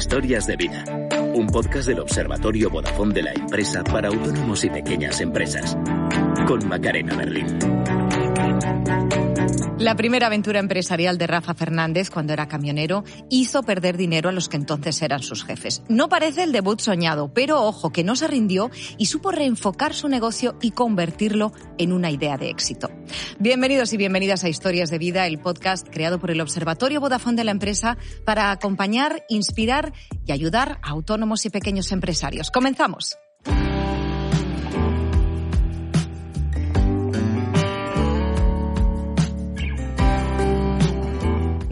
Historias de vida. Un podcast del Observatorio Vodafone de la empresa para autónomos y pequeñas empresas. Con Macarena Berlín. La primera aventura empresarial de Rafa Fernández cuando era camionero hizo perder dinero a los que entonces eran sus jefes. No parece el debut soñado, pero ojo que no se rindió y supo reenfocar su negocio y convertirlo en una idea de éxito. Bienvenidos y bienvenidas a Historias de Vida, el podcast creado por el Observatorio Vodafone de la empresa para acompañar, inspirar y ayudar a autónomos y pequeños empresarios. Comenzamos.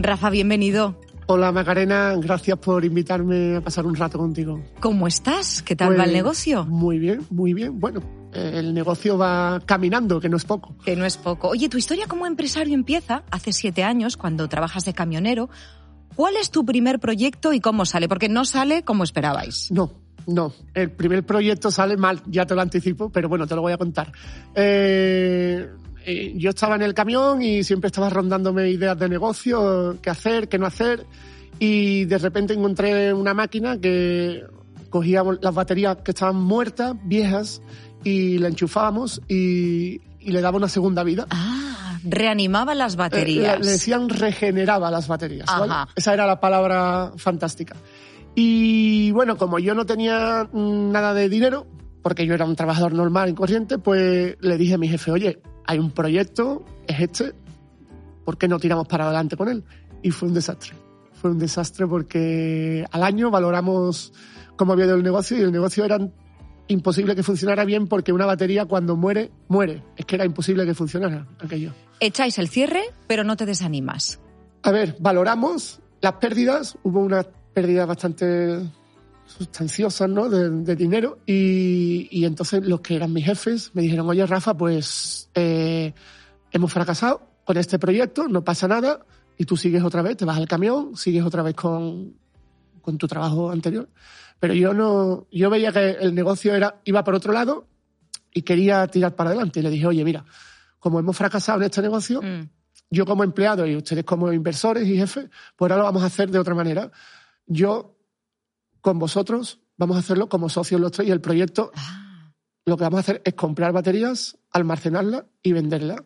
Rafa, bienvenido. Hola Macarena, gracias por invitarme a pasar un rato contigo. ¿Cómo estás? ¿Qué tal va el Pues, negocio? Muy bien, muy bien. Bueno, el negocio va caminando, que no es poco. Que no es poco. Oye, tu historia como empresario empieza hace siete años, cuando trabajas de camionero. ¿Cuál es tu primer proyecto y cómo sale? Porque no sale como esperabais. No, no. El primer proyecto sale mal, ya te lo anticipo, pero bueno, te lo voy a contar. Eh, eh, yo estaba en el camión y siempre estaba rondándome ideas de negocio, qué hacer, qué no hacer, y de repente encontré una máquina que cogíamos las baterías que estaban muertas, viejas, y la enchufábamos y, y le daba una segunda vida. Ah, reanimaba las Eh, baterías. le, le decían regeneraba las baterías. ¿vale? Esa era la palabra fantástica. Y bueno, como yo no tenía mm, nada de dinero, porque yo era un trabajador normal y corriente, pues le dije a mi jefe, oye, hay un proyecto, es este, ¿por qué no tiramos para adelante con él? Y fue un desastre. Fue un desastre porque al año valoramos cómo había ido el negocio y el negocio era imposible que funcionara bien porque una batería cuando muere, muere. Es que era imposible que funcionara aquello. Echáis el cierre, pero no te desanimas. A ver, valoramos las pérdidas. Hubo unas pérdidas bastante sustanciosas, ¿no? De, de dinero. Y, y entonces los que eran mis jefes me dijeron, oye, Rafa, pues eh, hemos fracasado con este proyecto, no pasa nada. Y tú sigues otra vez, te vas al camión, sigues otra vez con, con tu trabajo anterior. Pero yo no, yo veía que el negocio era, iba por otro lado y quería tirar para adelante. Y le dije, oye, mira, como hemos fracasado en este negocio, Mm. yo como empleado y ustedes como inversores y jefes, pues ahora lo vamos a hacer de otra manera. Yo con vosotros vamos a hacerlo como socios los tres y el proyecto Ah, lo que vamos a hacer es comprar baterías, almacenarlas y venderlas.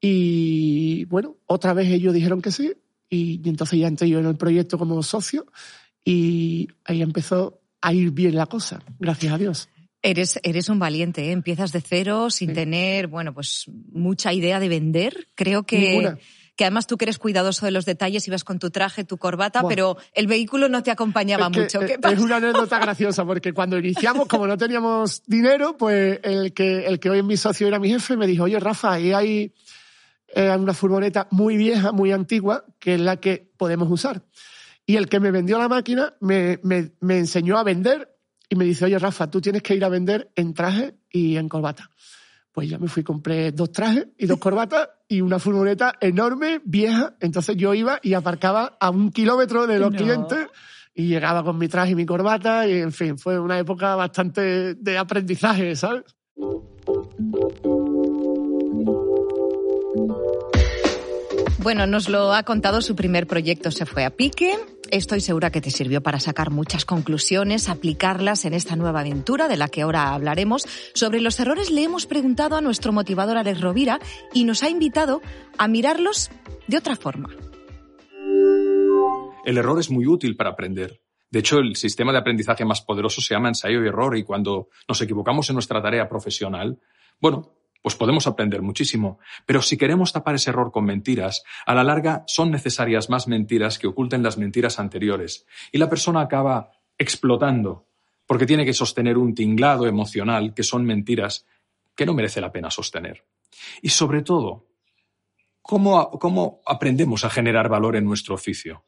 Y bueno, otra vez ellos dijeron que sí y, y entonces ya entré yo en el proyecto como socio y ahí empezó a ir bien la cosa, gracias a Dios. Eres, eres un valiente, ¿eh? empiezas de cero sin Sí. tener, bueno, pues mucha idea de vender. Creo que, Ninguna. Que además tú que eres cuidadoso de los detalles, ibas con tu traje, tu corbata, pero el vehículo no te acompañaba Es que, mucho. Es una anécdota graciosa porque cuando iniciamos, como no teníamos dinero, pues el que, el que hoy es mi socio era mi jefe, me dijo, oye Rafa, ahí hay eh, una furgoneta muy vieja, muy antigua, que es la que podemos usar. Y el que me vendió la máquina me, me, me enseñó a vender y me dice, oye Rafa, tú tienes que ir a vender en traje y en corbata. Pues ya me fui, compré dos trajes y dos corbatas y una furgoneta enorme, vieja. Entonces yo iba y aparcaba a un kilómetro de los No. clientes y llegaba con mi traje y mi corbata y en fin, fue una época bastante de aprendizaje, ¿sabes? Bueno, nos lo ha contado su primer proyecto se fue a pique. Estoy segura que te sirvió para sacar muchas conclusiones, aplicarlas en esta nueva aventura de la que ahora hablaremos. Sobre los errores le hemos preguntado a nuestro motivador Alex Rovira y nos ha invitado a mirarlos de otra forma. El error es muy útil para aprender. De hecho, el sistema de aprendizaje más poderoso se llama ensayo y error y cuando nos equivocamos en nuestra tarea profesional, bueno, pues podemos aprender muchísimo. Pero si queremos tapar ese error con mentiras, a la larga son necesarias más mentiras que oculten las mentiras anteriores. Y la persona acaba explotando, porque tiene que sostener un tinglado emocional que son mentiras que no merece la pena sostener. Y sobre todo, ¿cómo, ¿cómo aprendemos a generar valor en nuestro oficio?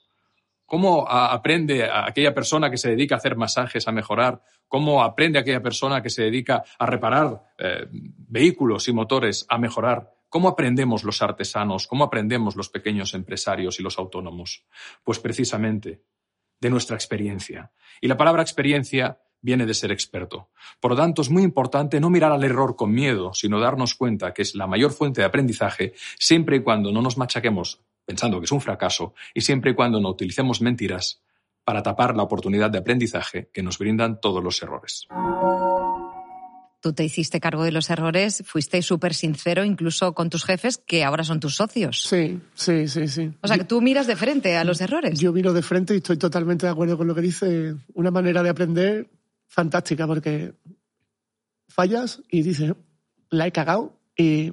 ¿Cómo aprende aquella persona que se dedica a hacer masajes a mejorar? ¿Cómo aprende aquella persona que se dedica a reparar eh, vehículos y motores a mejorar? ¿Cómo aprendemos los artesanos? ¿Cómo aprendemos los pequeños empresarios y los autónomos? Pues precisamente de nuestra experiencia. Y la palabra experiencia viene de ser experto. Por lo tanto, es muy importante no mirar al error con miedo, sino darnos cuenta que es la mayor fuente de aprendizaje siempre y cuando no nos machaquemos pensando que es un fracaso y siempre y cuando no utilicemos mentiras para tapar la oportunidad de aprendizaje que nos brindan todos los errores. Tú te hiciste cargo de los errores, fuiste súper sincero incluso con tus jefes, que ahora son tus socios. Sí, sí, sí, sí. O sea, que tú miras de frente a los errores. Yo miro de frente y estoy totalmente de acuerdo con lo que dice. Una manera de aprender fantástica, porque fallas y dices, la he cagado y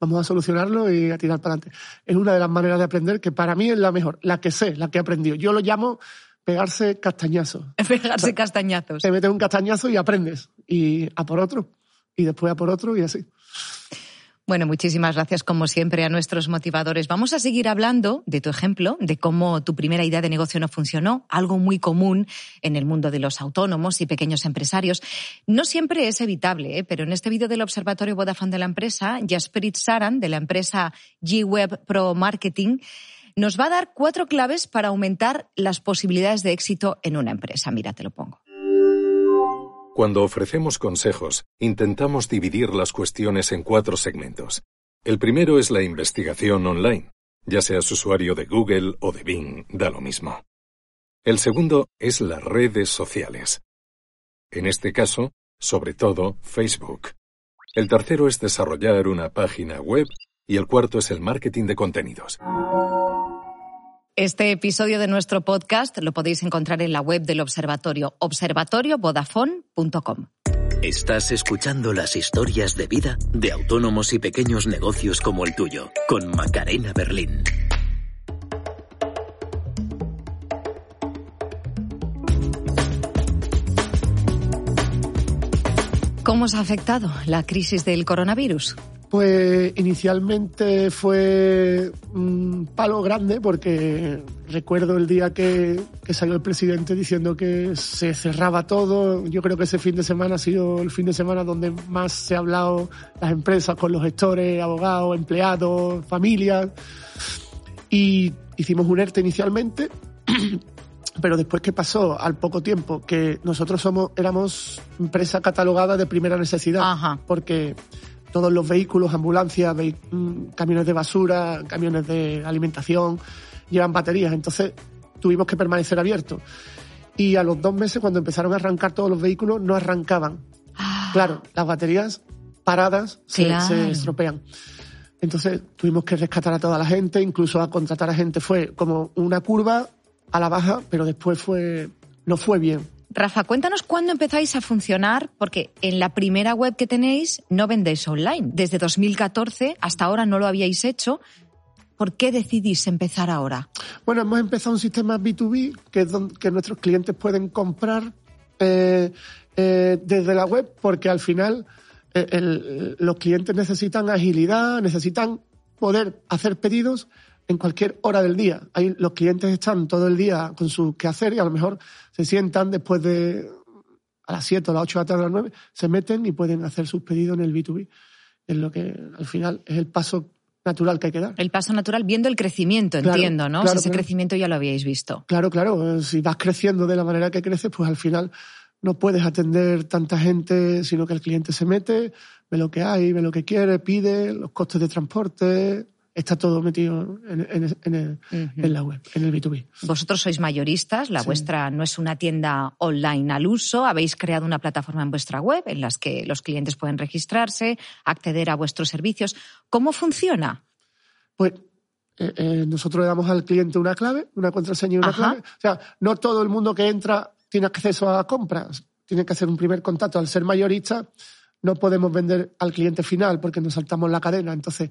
vamos a solucionarlo y a tirar para adelante. Es una de las maneras de aprender que para mí es la mejor, la que sé, la que he aprendido. Yo lo llamo pegarse castañazos. Pegarse castañazos. Te metes un castañazo y aprendes. Y a por otro. Y después a por otro y así. Bueno, muchísimas gracias como siempre a nuestros motivadores. Vamos a seguir hablando de tu ejemplo, de cómo tu primera idea de negocio no funcionó, algo muy común en el mundo de los autónomos y pequeños empresarios. No siempre es evitable, ¿eh? pero en este vídeo del Observatorio Vodafone de la empresa, Jasperit Saran, de la empresa G-Web Pro Marketing, nos va a dar cuatro claves para aumentar las posibilidades de éxito en una empresa. Mira, te lo pongo. Cuando ofrecemos consejos, intentamos dividir las cuestiones en cuatro segmentos. El primero es la investigación online, ya seas usuario de Google o de Bing, da lo mismo. El segundo es las redes sociales. En este caso, sobre todo, Facebook. El tercero es desarrollar una página web y el cuarto es el marketing de contenidos. Este episodio de nuestro podcast lo podéis encontrar en la web del observatorio, observatoriovodafone.com. Estás escuchando las historias de vida de autónomos y pequeños negocios como el tuyo, con Macarena Berlín. ¿Cómo os ha afectado la crisis del coronavirus? Pues inicialmente fue un palo grande porque recuerdo el día que, salió el presidente diciendo que se cerraba todo. Yo creo que ese fin de semana ha sido el fin de semana donde más se ha hablado las empresas con los gestores, abogados, empleados, familias. Y hicimos un ERTE inicialmente, pero después que pasó al poco tiempo que nosotros somos éramos empresa catalogada de primera necesidad porque todos los vehículos, ambulancias, mm, camiones de basura, camiones de alimentación, llevan baterías. Entonces tuvimos que permanecer abiertos. Y a los dos meses, cuando empezaron a arrancar todos los vehículos, no arrancaban. Ah. Claro, las baterías paradas se, estropean. Entonces tuvimos que rescatar a toda la gente, incluso a contratar a gente. Fue como una curva a la baja, pero después fue no fue bien. Rafa, cuéntanos cuándo empezáis a funcionar, porque en la primera web que tenéis no vendéis online. Desde 2014 hasta ahora no lo habíais hecho. ¿Por qué decidís empezar ahora? Bueno, hemos empezado un sistema B2B que es donde nuestros clientes pueden comprar eh, eh, desde la web porque al final eh, los clientes necesitan agilidad, necesitan poder hacer pedidos en cualquier hora del día. Ahí los clientes están todo el día con su quehacer y a lo mejor se sientan después de a las 7 o las 8 de la tarde a las 9, se meten y pueden hacer sus pedidos en el B2B. Es lo que al final es el paso natural que hay que dar. El paso natural viendo el crecimiento, entiendo, ¿no? ese crecimiento ya lo habíais visto. Claro, claro. Si vas creciendo de la manera que creces, pues al final no puedes atender tanta gente, sino que el cliente se mete, ve lo que hay, ve lo que quiere, pide, los costes de transporte, está todo metido en, la web, en el B2B. Vosotros sois mayoristas, la vuestra no es una tienda online al uso, habéis creado una plataforma en vuestra web en las que los clientes pueden registrarse, acceder a vuestros servicios. ¿Cómo funciona? Pues eh, eh, nosotros le damos al cliente una clave, una contraseña y una clave. O sea, no todo el mundo que entra tiene acceso a compras, tiene que hacer un primer contacto. Al ser mayorista, no podemos vender al cliente final porque nos saltamos la cadena. Entonces,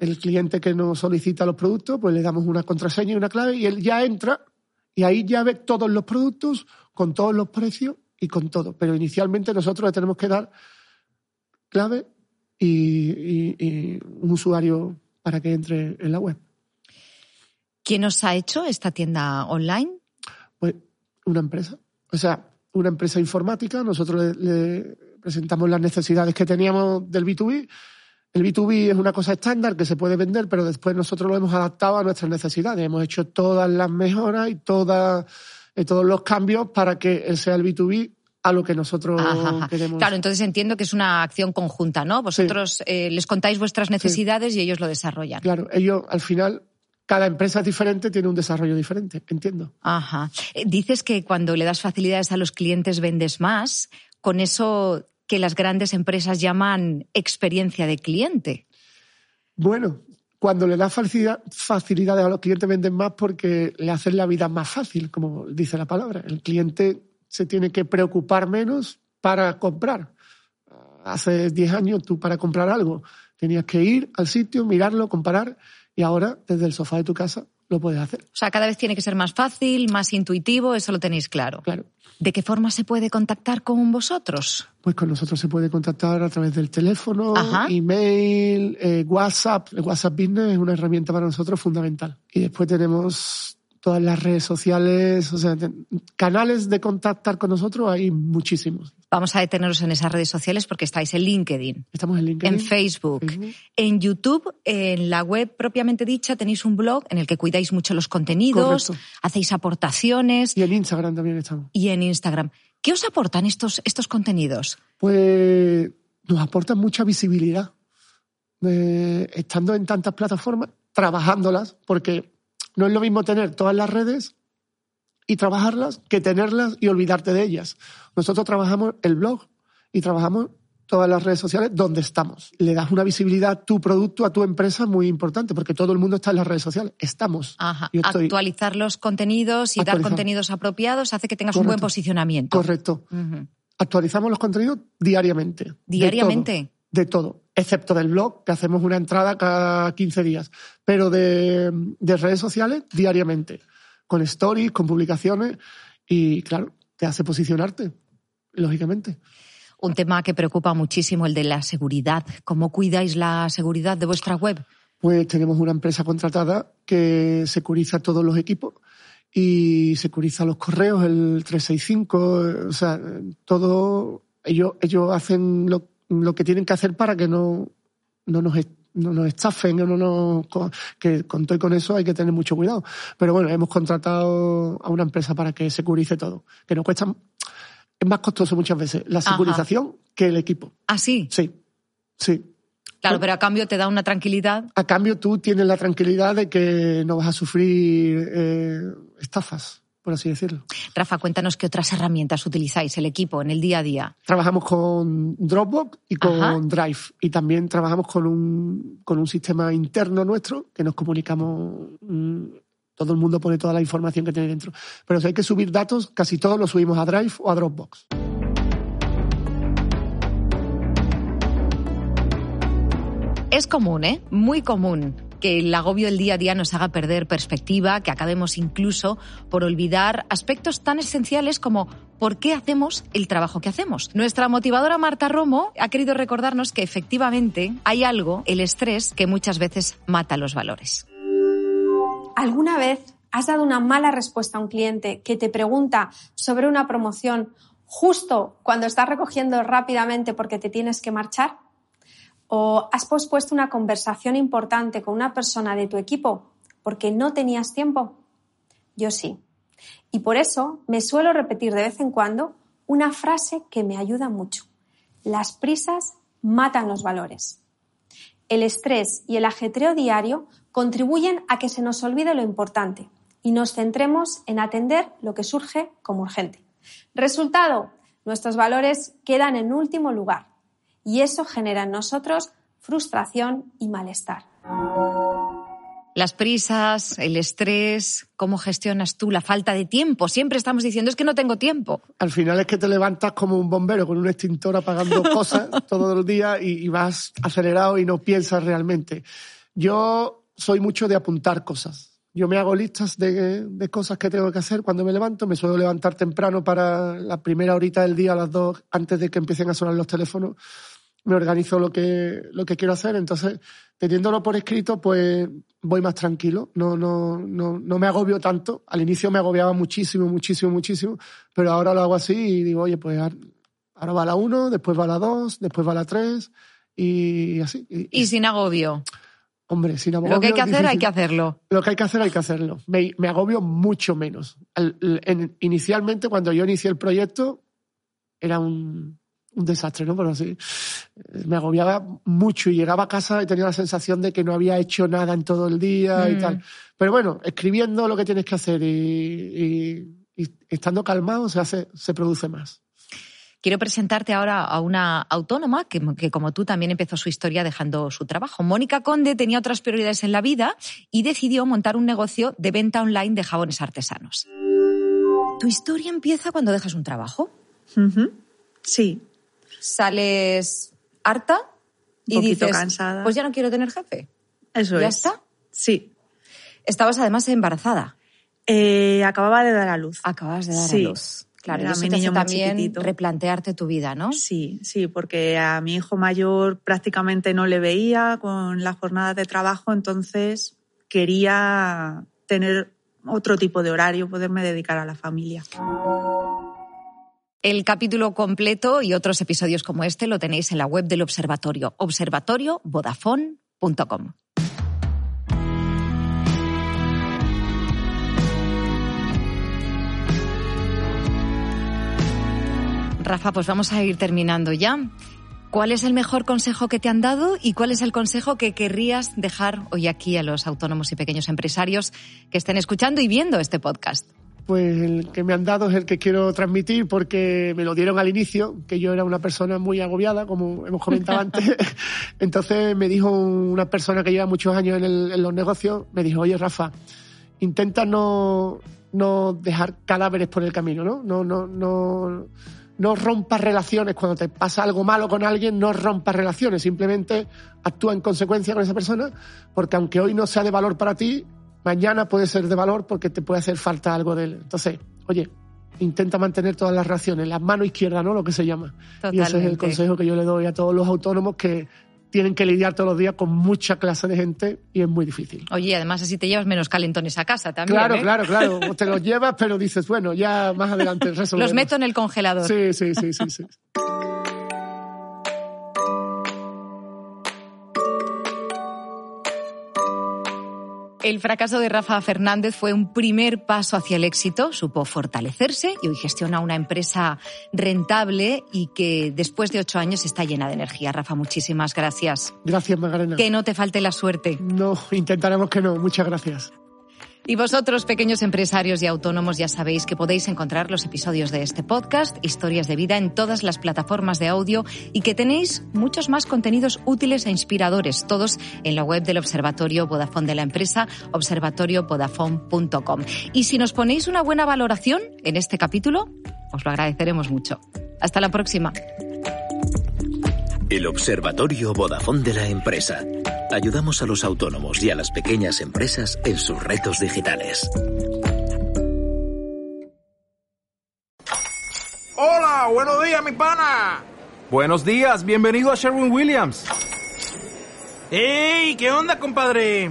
el cliente que nos solicita los productos, pues le damos una contraseña y una clave y él ya entra y ahí ya ve todos los productos con todos los precios y con todo. Pero inicialmente nosotros le tenemos que dar clave y, un usuario para que entre en la web. ¿Quién os ha hecho esta tienda online? Pues una empresa. O sea, una empresa informática. Nosotros le, le presentamos las necesidades que teníamos del B2B. El B2B es una cosa estándar que se puede vender, pero después nosotros lo hemos adaptado a nuestras necesidades. Hemos hecho todas las mejoras y todas, eh, todos los cambios para que sea el B2B a lo que nosotros Ajá, ajá. queremos. Claro, entonces entiendo que es una acción conjunta, ¿no? Vosotros eh, les contáis vuestras necesidades y ellos lo desarrollan. Claro, ellos al final, cada empresa es diferente, tiene un desarrollo diferente, entiendo. Ajá. Eh, Dices que cuando le das facilidades a los clientes vendes más, con eso que las grandes empresas llaman experiencia de cliente. Bueno, cuando le das facilidad- facilidades a los clientes venden más porque le hacen la vida más fácil, como dice la palabra. El cliente se tiene que preocupar menos para comprar. Hace 10 años tú para comprar algo tenías que ir al sitio, mirarlo, comparar y ahora desde el sofá de tu casa lo puedes hacer. O sea, cada vez tiene que ser más fácil, más intuitivo, eso lo tenéis claro. Claro. ¿De qué forma se puede contactar con vosotros? Pues con nosotros se puede contactar a través del teléfono, Ajá. email, eh, WhatsApp. El WhatsApp Business es una herramienta para nosotros fundamental. Y después tenemos todas las redes sociales, o sea, canales de contactar con nosotros hay muchísimos. Vamos a detenernos en esas redes sociales porque estáis en LinkedIn, Estamos en LinkedIn. en Facebook, Facebook. en YouTube, en la web propiamente dicha tenéis un blog en el que cuidáis mucho los contenidos, Correcto. hacéis aportaciones Y en Instagram también estamos. y en Instagram. ¿Qué os aportan estos, estos contenidos? Pues nos aportan mucha visibilidad. Eh, estando en tantas plataformas, trabajándolas, porque no es lo mismo tener todas las redes y trabajarlas que tenerlas y olvidarte de ellas. Nosotros trabajamos el blog y trabajamos todas las redes sociales donde estamos. Le das una visibilidad a tu producto, a tu empresa muy importante, porque todo el mundo está en las redes sociales. Estamos. Ajá. Yo estoy- Actualizar los contenidos y dar contenidos apropiados hace que tengas un buen posicionamiento. Correcto. Actualizamos los contenidos diariamente. ¿Diariamente? De todo, excepto del blog, que hacemos una entrada cada 15 días. Pero de, de redes sociales, diariamente. Con stories, con publicaciones. Y claro, te hace posicionarte, lógicamente. Un tema que preocupa muchísimo, el de la seguridad. ¿Cómo cuidáis la seguridad de vuestra web? Pues tenemos una empresa contratada que securiza todos los equipos y securiza los correos, el 365, eh, o sea, todo, ellos, ellos hacen lo, lo que tienen que hacer para que no, no nos, no nos estafen, no nos, que con todo y con eso hay que tener mucho cuidado. Pero bueno, hemos contratado a una empresa para que securice todo, que nos cuesta, es más costoso muchas veces la Ajá. securización que el equipo. Ah, sí. Sí, sí. Claro, pero a cambio te da una tranquilidad. A cambio, tú tienes la tranquilidad de que no vas a sufrir eh, estafas, por así decirlo. Rafa, cuéntanos qué otras herramientas utilizáis el equipo en el día a día. Trabajamos con Dropbox y con Ajá. Drive. Y también trabajamos con un, con un sistema interno nuestro que nos comunicamos. mm, todo el mundo pone toda la información que tiene dentro. Pero si hay que subir datos, casi todos los subimos a Drive o a Dropbox. Es común, ¿eh? Muy común que el agobio del día a día nos haga perder perspectiva, que acabemos incluso por olvidar aspectos tan esenciales como por qué hacemos el trabajo que hacemos. Nuestra motivadora Marta Romo ha querido recordarnos que efectivamente hay algo, el estrés, que muchas veces mata los valores. ¿Alguna vez has dado una mala respuesta a un cliente que te pregunta sobre una promoción justo cuando estás recogiendo rápidamente porque te tienes que marchar? ¿O has pospuesto una conversación importante con una persona de tu equipo porque no tenías tiempo? Yo sí. Y por eso me suelo repetir de vez en cuando una frase que me ayuda mucho. Las prisas matan los valores. El estrés y el ajetreo diario contribuyen a que se nos olvide lo importante y nos centremos en atender lo que surge como urgente. Resultado, nuestros valores quedan en último lugar y eso genera en nosotros frustración y malestar. Las prisas, el estrés, ¿cómo gestionas tú la falta de tiempo? Siempre estamos diciendo es que no tengo tiempo. Al final es que te levantas como un bombero con un extintor apagando cosas todos los días y, y vas acelerado y no piensas realmente. Yo soy mucho de apuntar cosas. Yo me hago listas de, de cosas que tengo que hacer cuando me levanto. Me suelo levantar temprano para la primera horita del día, a las dos, antes de que empiecen a sonar los teléfonos. me organizo lo que, lo que quiero hacer. Entonces, teniéndolo por escrito, pues voy más tranquilo. No, no, no, no me agobio tanto. Al inicio me agobiaba muchísimo, muchísimo, muchísimo, pero ahora lo hago así y digo, oye, pues ahora va la 1, después va la 2, después va la 3 y así. Y, sin agobio. Hombre, sin. Lo que hay que hacer, hay que hacerlo. Lo que hay que hacer, hay que hacerlo. Me, me agobio mucho menos. inicialmente, cuando yo inicié el proyecto, era un, un desastre, ¿no? Pero así, me agobiaba mucho y llegaba a casa y tenía la sensación de que no había hecho nada en todo el día y mm. tal. Pero bueno, escribiendo lo que tienes que hacer y, estando calmado se hace, se produce más. Quiero presentarte ahora a una autónoma que, que, como tú, también empezó su historia dejando su trabajo. Mónica Conde tenía otras prioridades en la vida y decidió montar un negocio de venta online de jabones artesanos. ¿Tu historia empieza cuando dejas un trabajo? Sí, sales harta y dices, cansada. pues ya no quiero tener jefe. Eso es. ¿Ya está? Sí. Estabas además embarazada. Eh, acababa de dar a luz. Acababas de dar a luz. Claro, Era mi niño también replantearte tu vida, ¿no? Sí, sí, porque a mi hijo mayor prácticamente no le veía con las jornadas de trabajo, entonces quería tener otro tipo de horario, poderme dedicar a la familia. El capítulo completo y otros episodios como este lo tenéis en la web del observatorio, observatoriovodafone.com. Rafa, pues vamos a ir terminando ya. ¿Cuál es el mejor consejo que te han dado y cuál es el consejo que querrías dejar hoy aquí a los autónomos y pequeños empresarios que estén escuchando y viendo este podcast? pues el que me han dado es el que quiero transmitir porque me lo dieron al inicio, que yo era una persona muy agobiada, como hemos comentado antes. Entonces me dijo una persona que lleva muchos años en, los negocios, me dijo, oye Rafa, intenta no, no dejar cadáveres por el camino, ¿no? No, no, no, no rompas relaciones. Cuando te pasa algo malo con alguien, no rompas relaciones. Simplemente actúa en consecuencia con esa persona, porque aunque hoy no sea de valor para ti, mañana puede ser de valor porque te puede hacer falta algo de él. Entonces, oye, intenta mantener todas las reacciones, la mano izquierda, ¿no? Lo que se llama. Y ese es el consejo que yo le doy a todos los autónomos que tienen que lidiar todos los días con mucha clase de gente y es muy difícil. Oye, además así te llevas menos calentones a casa también. Claro, ¿eh? claro, claro. Te los llevas, pero dices, bueno, ya más adelante resolvemos. Los meto en el congelador. Sí, sí, sí, sí. sí. El fracaso de Rafa Fernández fue un primer paso hacia el éxito, supo fortalecerse y hoy gestiona una empresa rentable y que después de ocho años está llena de energía. Rafa, muchísimas gracias. Gracias, Magdalena. Que no te falte la suerte. No, intentaremos que no. Muchas gracias. Y vosotros, pequeños empresarios y autónomos, ya sabéis que podéis encontrar los episodios de este podcast, Historias de Vida, en todas las plataformas de audio y que tenéis muchos más contenidos útiles e inspiradores, todos en la web del Observatorio Vodafone de la empresa, observatoriovodafone.com. Y si nos ponéis una buena valoración en este capítulo, os lo agradeceremos mucho. Hasta la próxima. El Observatorio Vodafone de la empresa. Ayudamos a los autónomos y a las pequeñas empresas en sus retos digitales. Hola, buenos días, mi pana. Buenos días, bienvenido a Sherwin Williams. ¡Ey! ¿Qué onda, compadre?